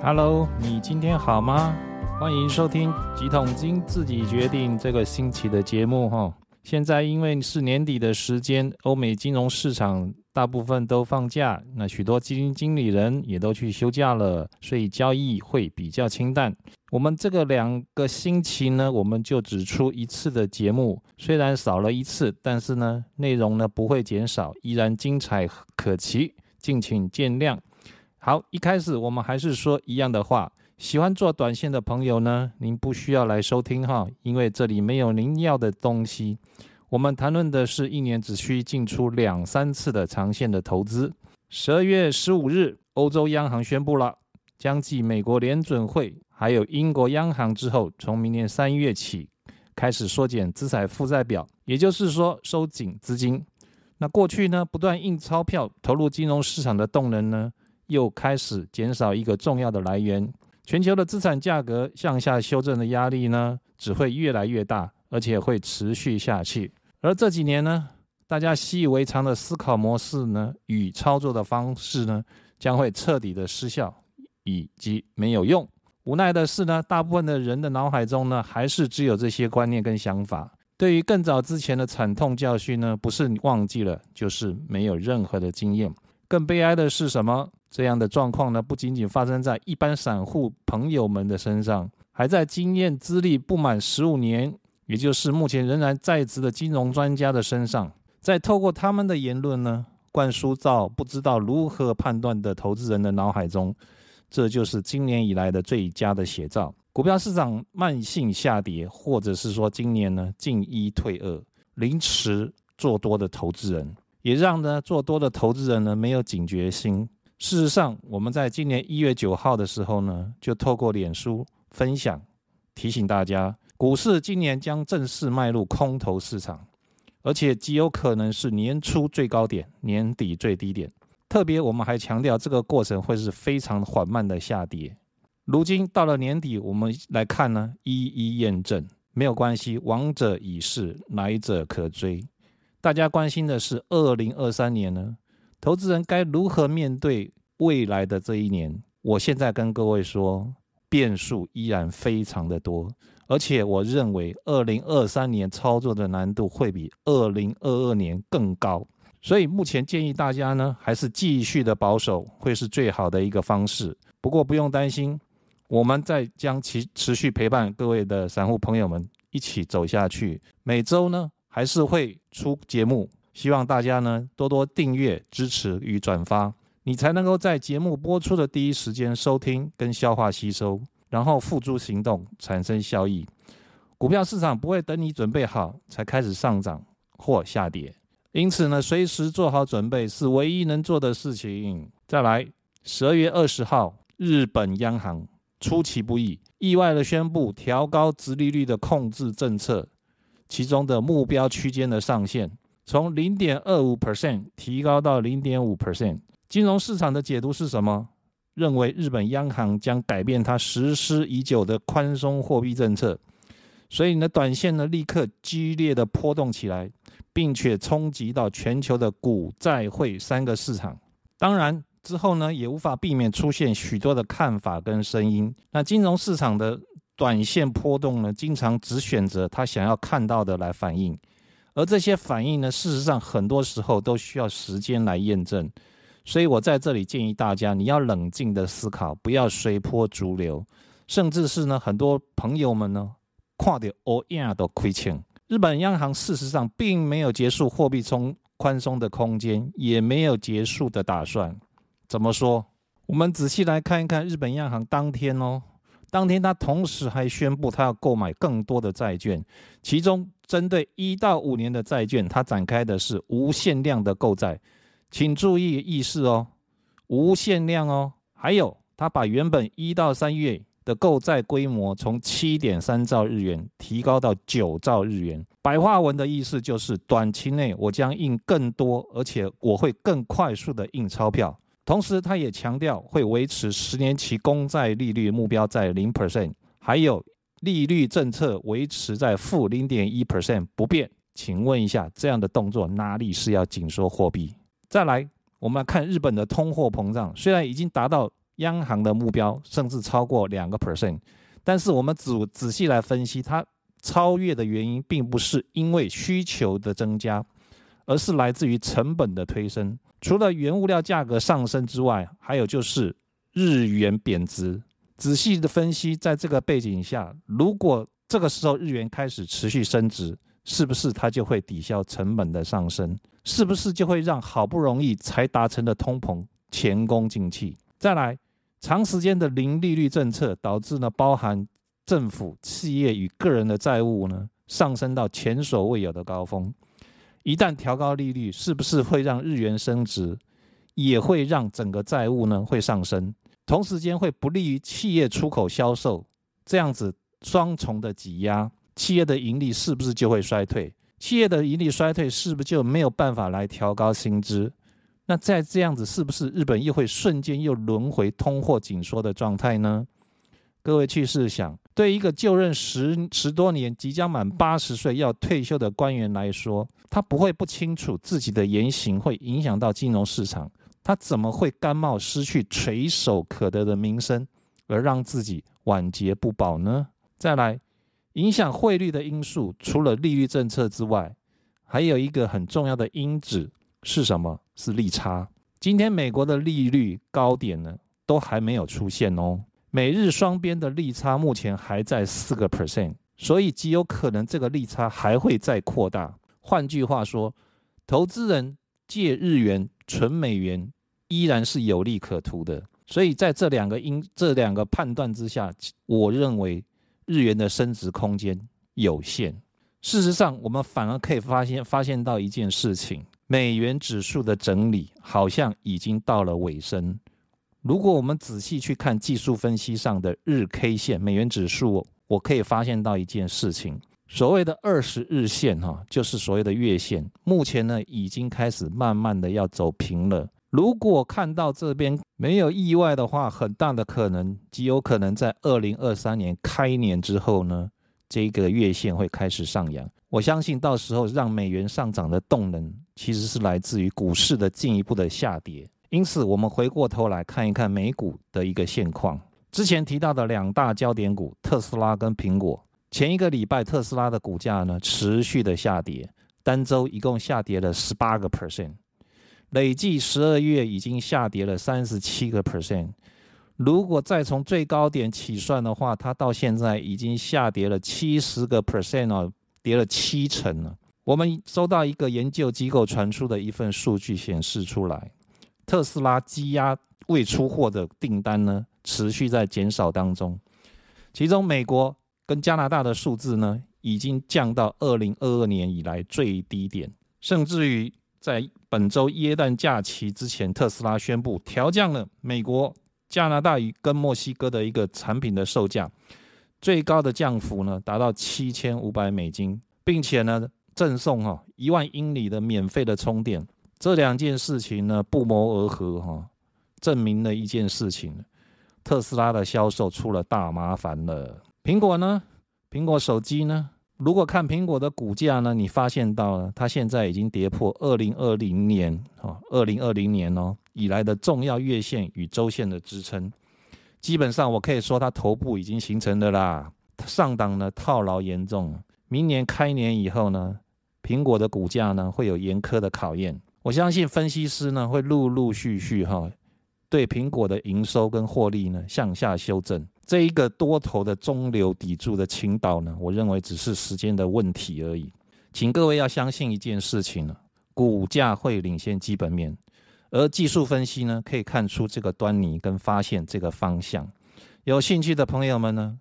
Hello，你今天好吗？欢迎收听几桶金自己决定这个星期的节目哈。现在因为是年底的时间，欧美金融市场大部分都放假，那许多基金经理人也都去休假了，所以交易会比较清淡。我们这个两个星期呢，我们就只出一次的节目，虽然少了一次，但是呢，内容呢不会减少，依然精彩可期，敬请见谅。好，一开始我们还是说一样的话，喜欢做短线的朋友呢，您不需要来收听哈，因为这里没有您要的东西。我们谈论的是一年只需进出两三次的长线的投资。十二月十五日，欧洲央行宣布了，将继美国联准会。还有英国央行之后，从明年三月起开始缩减资产负债表，也就是说收紧资金。那过去呢，不断印钞票投入金融市场的动能呢，又开始减少一个重要的来源。全球的资产价格向下修正的压力呢，只会越来越大，而且会持续下去。而这几年呢，大家习以为常的思考模式呢，与操作的方式呢，将会彻底的失效，以及没有用。无奈的是呢，大部分的人的脑海中呢，还是只有这些观念跟想法。对于更早之前的惨痛教训呢，不是忘记了，就是没有任何的经验。更悲哀的是什么？这样的状况呢，不仅仅发生在一般散户朋友们的身上，还在经验资历不满十五年，也就是目前仍然在职的金融专家的身上，在透过他们的言论呢，灌输到不知道如何判断的投资人的脑海中。这就是今年以来的最佳的写照。股票市场慢性下跌，或者是说今年呢进一退二，凌迟做多的投资人，也让呢做多的投资人呢没有警觉心。事实上，我们在今年一月九号的时候呢，就透过脸书分享，提醒大家，股市今年将正式迈入空头市场，而且极有可能是年初最高点，年底最低点。特别，我们还强调这个过程会是非常缓慢的下跌。如今到了年底，我们来看呢，一一验证没有关系，王者已逝，来者可追。大家关心的是二零二三年呢，投资人该如何面对未来的这一年？我现在跟各位说，变数依然非常的多，而且我认为二零二三年操作的难度会比二零二二年更高。所以目前建议大家呢，还是继续的保守，会是最好的一个方式。不过不用担心，我们在将其持续陪伴各位的散户朋友们一起走下去。每周呢还是会出节目，希望大家呢多多订阅、支持与转发，你才能够在节目播出的第一时间收听跟消化吸收，然后付诸行动，产生效益。股票市场不会等你准备好才开始上涨或下跌。因此呢，随时做好准备是唯一能做的事情。再来，十二月二十号，日本央行出其不意，意外的宣布调高直利率的控制政策，其中的目标区间的上限从零点二五 percent 提高到零点五 percent。金融市场的解读是什么？认为日本央行将改变它实施已久的宽松货币政策，所以呢，短线呢立刻激烈的波动起来。并且冲击到全球的股债汇三个市场，当然之后呢，也无法避免出现许多的看法跟声音。那金融市场的短线波动呢，经常只选择他想要看到的来反应，而这些反应呢，事实上很多时候都需要时间来验证。所以我在这里建议大家，你要冷静的思考，不要随波逐流，甚至是呢，很多朋友们呢，跨掉 all in 都亏钱。日本央行事实上并没有结束货币松宽松的空间，也没有结束的打算。怎么说？我们仔细来看一看日本央行当天哦，当天他同时还宣布他要购买更多的债券，其中针对一到五年的债券，他展开的是无限量的购债。请注意意思哦，无限量哦。还有，他把原本一到三月。的购债规模从七点三兆日元提高到九兆日元。白话文的意思就是，短期内我将印更多，而且我会更快速的印钞票。同时，他也强调会维持十年期公债利率目标在零 percent，还有利率政策维持在负零点一 percent 不变。请问一下，这样的动作哪里是要紧缩货币？再来，我们来看日本的通货膨胀，虽然已经达到。央行的目标甚至超过两个 percent。但是我们仔仔细来分析，它超越的原因并不是因为需求的增加，而是来自于成本的推升。除了原物料价格上升之外，还有就是日元贬值。仔细的分析，在这个背景下，如果这个时候日元开始持续升值，是不是它就会抵消成本的上升？是不是就会让好不容易才达成的通膨前功尽弃？再来，长时间的零利率政策导致呢，包含政府、企业与个人的债务呢，上升到前所未有的高峰。一旦调高利率，是不是会让日元升值，也会让整个债务呢会上升？同时间会不利于企业出口销售，这样子双重的挤压，企业的盈利是不是就会衰退？企业的盈利衰退，是不是就没有办法来调高薪资？那再这样子，是不是日本又会瞬间又轮回通货紧缩的状态呢？各位去试想，对一个就任十十多年、即将满八十岁要退休的官员来说，他不会不清楚自己的言行会影响到金融市场。他怎么会甘冒失去垂手可得的名声，而让自己晚节不保呢？再来，影响汇率的因素，除了利率政策之外，还有一个很重要的因子是什么？是利差。今天美国的利率高点呢，都还没有出现哦。美日双边的利差目前还在四个 percent，所以极有可能这个利差还会再扩大。换句话说，投资人借日元存美元。依然是有利可图的，所以在这两个因这两个判断之下，我认为日元的升值空间有限。事实上，我们反而可以发现发现到一件事情：美元指数的整理好像已经到了尾声。如果我们仔细去看技术分析上的日 K 线，美元指数，我可以发现到一件事情：所谓的二十日线哈，就是所谓的月线，目前呢已经开始慢慢的要走平了。如果看到这边没有意外的话，很大的可能极有可能在二零二三年开年之后呢，这个月线会开始上扬。我相信到时候让美元上涨的动能其实是来自于股市的进一步的下跌。因此，我们回过头来看一看美股的一个现况。之前提到的两大焦点股特斯拉跟苹果，前一个礼拜特斯拉的股价呢持续的下跌，单周一共下跌了十八个 percent。累计十二月已经下跌了三十七个 percent，如果再从最高点起算的话，它到现在已经下跌了七十个 percent 哦，跌了七成了。我们收到一个研究机构传出的一份数据显示出来，特斯拉积压未出货的订单呢，持续在减少当中。其中美国跟加拿大的数字呢，已经降到二零二二年以来最低点，甚至于。在本周耶诞假期之前，特斯拉宣布调降了美国、加拿大与跟墨西哥的一个产品的售价，最高的降幅呢达到七千五百美金，并且呢赠送哈一万英里的免费的充电。这两件事情呢不谋而合哈，证明了一件事情：特斯拉的销售出了大麻烦了。苹果呢？苹果手机呢？如果看苹果的股价呢，你发现到了，它现在已经跌破二零二零年啊，二零二零年哦以来的重要月线与周线的支撑，基本上我可以说它头部已经形成的啦，上档呢套牢严重，明年开年以后呢，苹果的股价呢会有严苛的考验，我相信分析师呢会陆陆续续哈，对苹果的营收跟获利呢向下修正。这一个多头的中流砥柱的倾倒呢，我认为只是时间的问题而已。请各位要相信一件事情呢，股价会领先基本面，而技术分析呢，可以看出这个端倪跟发现这个方向。有兴趣的朋友们呢，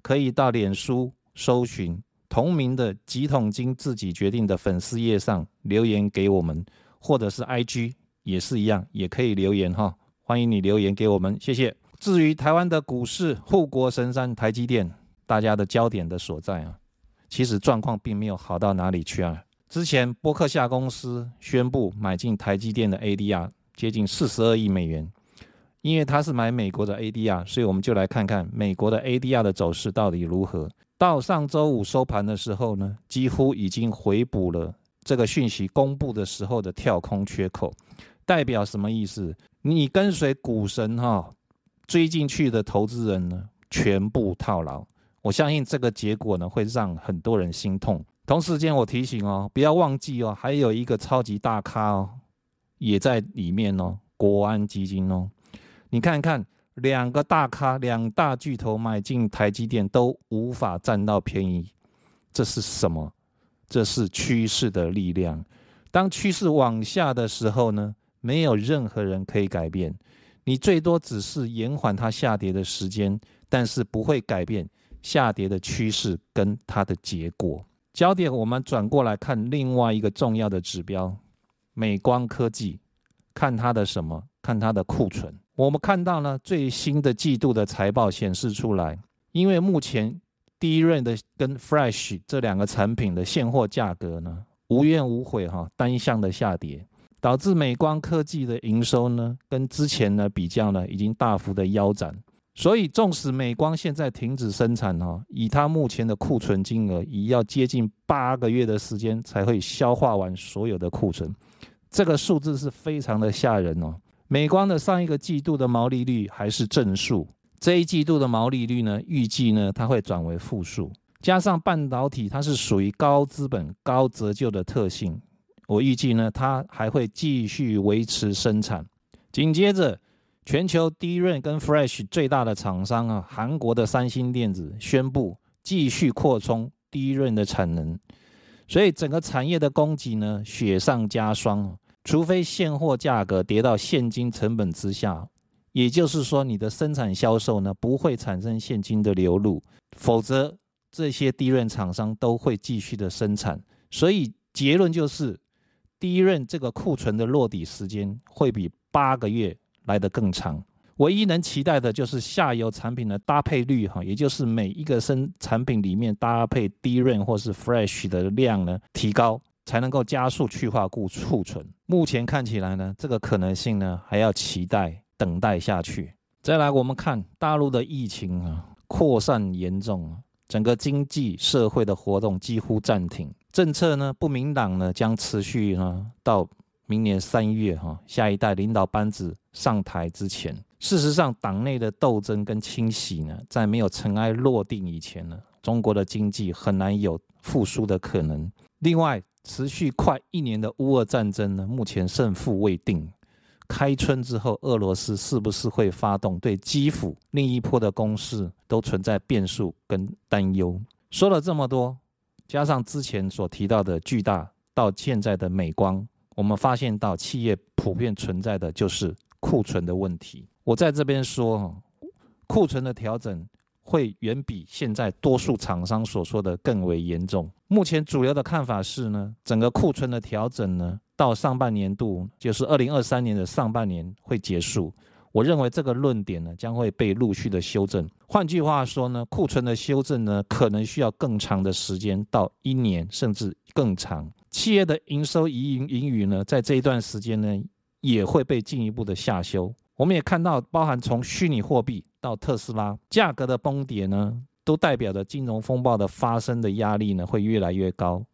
可以到脸书搜寻同名的“几桶金自己决定”的粉丝页上留言给我们，或者是 IG 也是一样，也可以留言哈，欢迎你留言给我们，谢谢。至于台湾的股市，护国神山台积电，大家的焦点的所在啊，其实状况并没有好到哪里去啊。之前波克夏公司宣布买进台积电的 ADR 接近四十二亿美元，因为它是买美国的 ADR，所以我们就来看看美国的 ADR 的走势到底如何。到上周五收盘的时候呢，几乎已经回补了这个讯息公布的时候的跳空缺口，代表什么意思？你跟随股神哈。追进去的投资人呢，全部套牢。我相信这个结果呢，会让很多人心痛。同时间，我提醒哦，不要忘记哦，还有一个超级大咖哦，也在里面哦，国安基金哦。你看看，两个大咖，两大巨头买进台积电都无法占到便宜，这是什么？这是趋势的力量。当趋势往下的时候呢，没有任何人可以改变，你最多只是延缓它下跌的时间，但是不会改变下跌的趋势跟它的结果。焦点我们转过来看另外一个重要的指标，美光科技，看它的什么？看它的库存。我们看到呢，最新的季度的财报显示出来，因为目前第一任的跟 Fresh 这两个产品的现货价格呢，无怨无悔哈，单向的下跌，导致美光科技的营收呢，跟之前呢比较呢，已经大幅的腰斩。所以，纵使美光现在停止生产哈，以它目前的库存金额，已要接近八个月的时间才会消化完所有的库存，这个数字是非常的吓人哦。美光的上一个季度的毛利率还是正数，这一季度的毛利率呢，预计呢它会转为负数。加上半导体它是属于高资本、高折旧的特性，我预计呢它还会继续维持生产。紧接着，全球第一润跟 Fresh 最大的厂商啊，韩国的三星电子宣布继续扩充第一润的产能，所以整个产业的供给呢雪上加霜。除非现货价格跌到现金成本之下，也就是说你的生产销售呢不会产生现金的流入，否则这些低润厂商都会继续的生产。所以结论就是，低润这个库存的落底时间会比八个月来得更长。唯一能期待的就是下游产品的搭配率哈，也就是每一个生产品里面搭配低润或是 fresh 的量呢提高。才能够加速去化库库存。目前看起来呢，这个可能性呢还要期待等待下去。再来，我们看大陆的疫情啊扩散严重，整个经济社会的活动几乎暂停，政策呢不明朗呢将持续呢到明年三月哈下一代领导班子上台之前。事实上，党内的斗争跟清洗呢，在没有尘埃落定以前呢，中国的经济很难有复苏的可能。另外，持续快一年的乌俄战争呢，目前胜负未定。开春之后，俄罗斯是不是会发动对基辅另一波的攻势，都存在变数跟担忧。说了这么多，加上之前所提到的巨大到现在的美光，我们发现到企业普遍存在的就是库存的问题。我在这边说，库存的调整。会远比现在多数厂商所说的更为严重。目前主流的看法是呢，整个库存的调整呢，到上半年度，就是二零二三年的上半年会结束。我认为这个论点呢，将会被陆续的修正。换句话说呢，库存的修正呢，可能需要更长的时间，到一年甚至更长。企业的营收盈盈余呢，在这一段时间呢，也会被进一步的下修。我们也看到，包含从虚拟货币到特斯拉价格的崩跌呢，都代表着金融风暴的发生的压力呢会越来越高。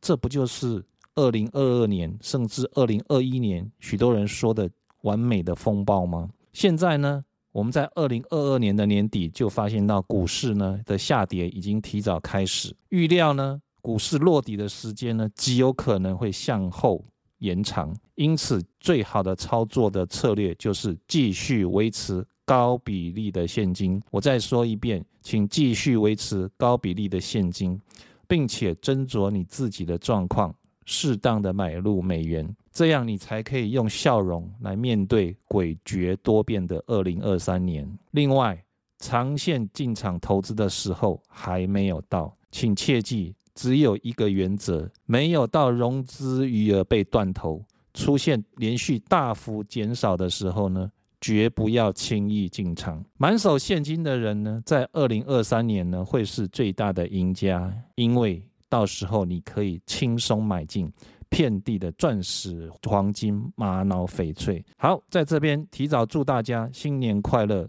这不就是二零二二年甚至二零二一年许多人说的完美的风暴吗？现在呢，我们在二零二二年的年底就发现到股市呢的下跌已经提早开始，预料呢股市落底的时间呢极有可能会向后。延长，因此最好的操作的策略就是继续维持高比例的现金。我再说一遍，请继续维持高比例的现金，并且斟酌你自己的状况，适当的买入美元，这样你才可以用笑容来面对诡谲多变的二零二三年。另外，长线进场投资的时候还没有到，请切记。只有一个原则，没有到融资余额被断头、出现连续大幅减少的时候呢，绝不要轻易进场。满手现金的人呢，在二零二三年呢，会是最大的赢家，因为到时候你可以轻松买进遍地的钻石、黄金、玛瑙、翡翠。好，在这边提早祝大家新年快乐，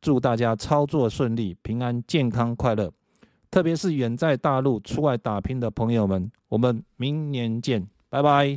祝大家操作顺利、平安、健康、快乐。特别是远在大陆出外打拼的朋友们，我们明年见，拜拜。